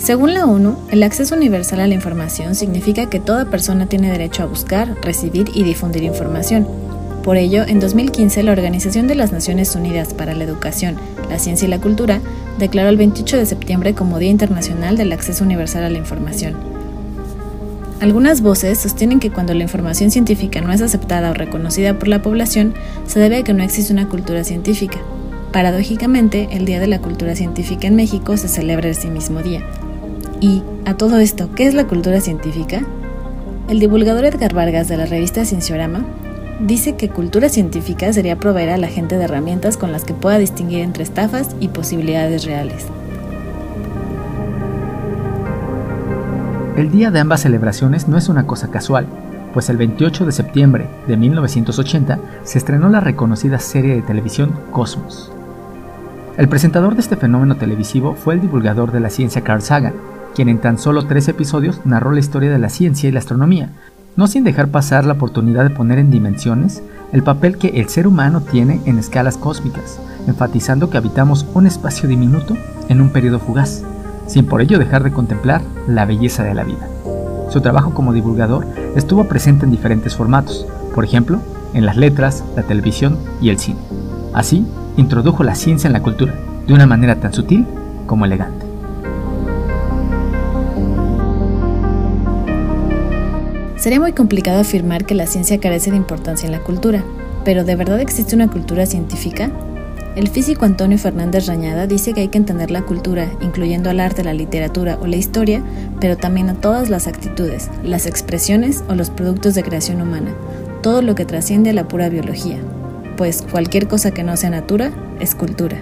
Según la ONU, el acceso universal a la información significa que toda persona tiene derecho a buscar, recibir y difundir información. Por ello, en 2015 la Organización de las Naciones Unidas para la Educación, la Ciencia y la Cultura declaró el 28 de septiembre como Día Internacional del Acceso Universal a la Información. Algunas voces sostienen que cuando la información científica no es aceptada o reconocida por la población, se debe a que no existe una cultura científica. Paradójicamente, el Día de la Cultura Científica en México se celebra ese mismo día, y, a todo esto, ¿qué es la cultura científica? El divulgador Edgar Vargas de la revista Cienciorama dice que cultura científica sería proveer a la gente de herramientas con las que pueda distinguir entre estafas y posibilidades reales. El día de ambas celebraciones no es una cosa casual, pues el 28 de septiembre de 1980 se estrenó la reconocida serie de televisión Cosmos. El presentador de este fenómeno televisivo fue el divulgador de la ciencia Carl Sagan, quien en tan solo tres episodios narró la historia de la ciencia y la astronomía, no sin dejar pasar la oportunidad de poner en dimensiones el papel que el ser humano tiene en escalas cósmicas, enfatizando que habitamos un espacio diminuto en un periodo fugaz, sin por ello dejar de contemplar la belleza de la vida. Su trabajo como divulgador estuvo presente en diferentes formatos, por ejemplo, en las letras, la televisión y el cine. Así, introdujo la ciencia en la cultura, de una manera tan sutil como elegante. Sería muy complicado afirmar que la ciencia carece de importancia en la cultura, pero ¿de verdad existe una cultura científica? El físico Antonio Fernández Rañada dice que hay que entender la cultura, incluyendo al arte, la literatura o la historia, pero también a todas las actitudes, las expresiones o los productos de creación humana, todo lo que trasciende a la pura biología, pues cualquier cosa que no sea natura es cultura.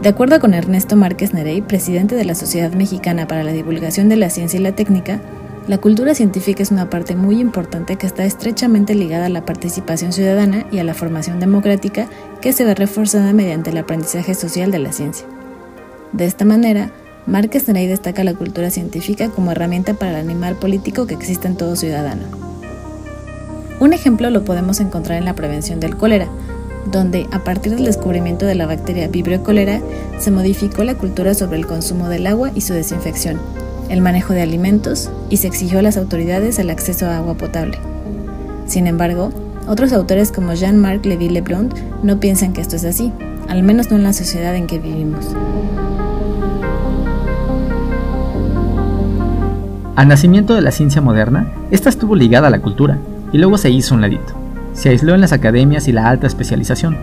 De acuerdo con Ernesto Márquez Nerey, presidente de la Sociedad Mexicana para la Divulgación de la Ciencia y la Técnica, la cultura científica es una parte muy importante que está estrechamente ligada a la participación ciudadana y a la formación democrática que se ve reforzada mediante el aprendizaje social de la ciencia. De esta manera, Márquez Nerey destaca la cultura científica como herramienta para el animal político que existe en todo ciudadano. Un ejemplo lo podemos encontrar en la prevención del cólera, donde a partir del descubrimiento de la bacteria Vibrio cólera se modificó la cultura sobre el consumo del agua y su desinfección, el manejo de alimentos y se exigió a las autoridades el acceso a agua potable. Sin embargo, otros autores como Jean-Marc Lévy-Leblond no piensan que esto es así, al menos no en la sociedad en que vivimos. Al nacimiento de la ciencia moderna, esta estuvo ligada a la cultura y luego se hizo un ladito. Se aisló en las academias y la alta especialización.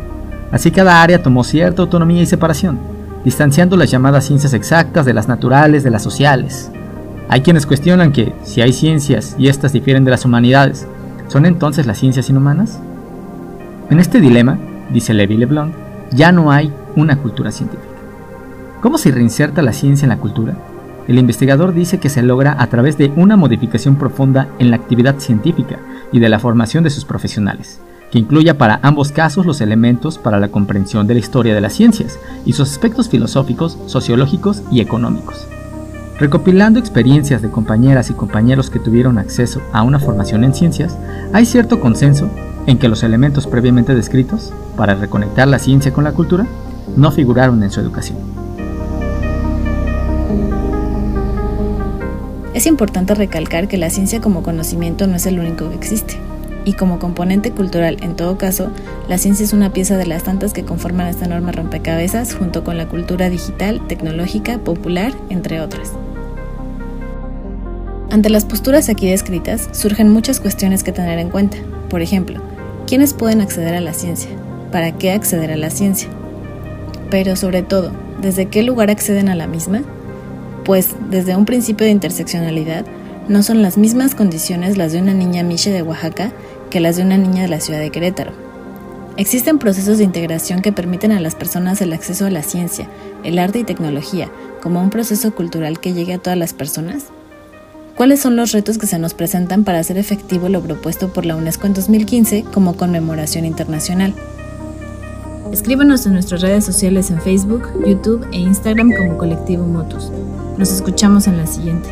Así cada área tomó cierta autonomía y separación, distanciando las llamadas ciencias exactas de las naturales de las sociales. Hay quienes cuestionan que, si hay ciencias y éstas difieren de las humanidades, ¿son entonces las ciencias inhumanas? En este dilema, dice Levi Leblanc, ya no hay una cultura científica. ¿Cómo se reinserta la ciencia en la cultura? El investigador dice que se logra a través de una modificación profunda en la actividad científica y de la formación de sus profesionales, que incluya para ambos casos los elementos para la comprensión de la historia de las ciencias y sus aspectos filosóficos, sociológicos y económicos. Recopilando experiencias de compañeras y compañeros que tuvieron acceso a una formación en ciencias, hay cierto consenso en que los elementos previamente descritos, para reconectar la ciencia con la cultura, no figuraron en su educación. Es importante recalcar que la ciencia como conocimiento no es el único que existe. Y como componente cultural, en todo caso, la ciencia es una pieza de las tantas que conforman esta enorme rompecabezas junto con la cultura digital, tecnológica, popular, entre otras. Ante las posturas aquí descritas, surgen muchas cuestiones que tener en cuenta. Por ejemplo, ¿quiénes pueden acceder a la ciencia? ¿Para qué acceder a la ciencia? Pero sobre todo, ¿desde qué lugar acceden a la misma? Pues desde un principio de interseccionalidad, no son las mismas condiciones las de una niña Miche de Oaxaca que las de una niña de la ciudad de Querétaro. Existen procesos de integración que permiten a las personas el acceso a la ciencia, el arte y tecnología, como un proceso cultural que llegue a todas las personas. ¿Cuáles son los retos que se nos presentan para hacer efectivo lo propuesto por la UNESCO en 2015 como conmemoración internacional? Escríbanos en nuestras redes sociales en Facebook, YouTube e Instagram como Colectivo Motus. Nos escuchamos en la siguiente.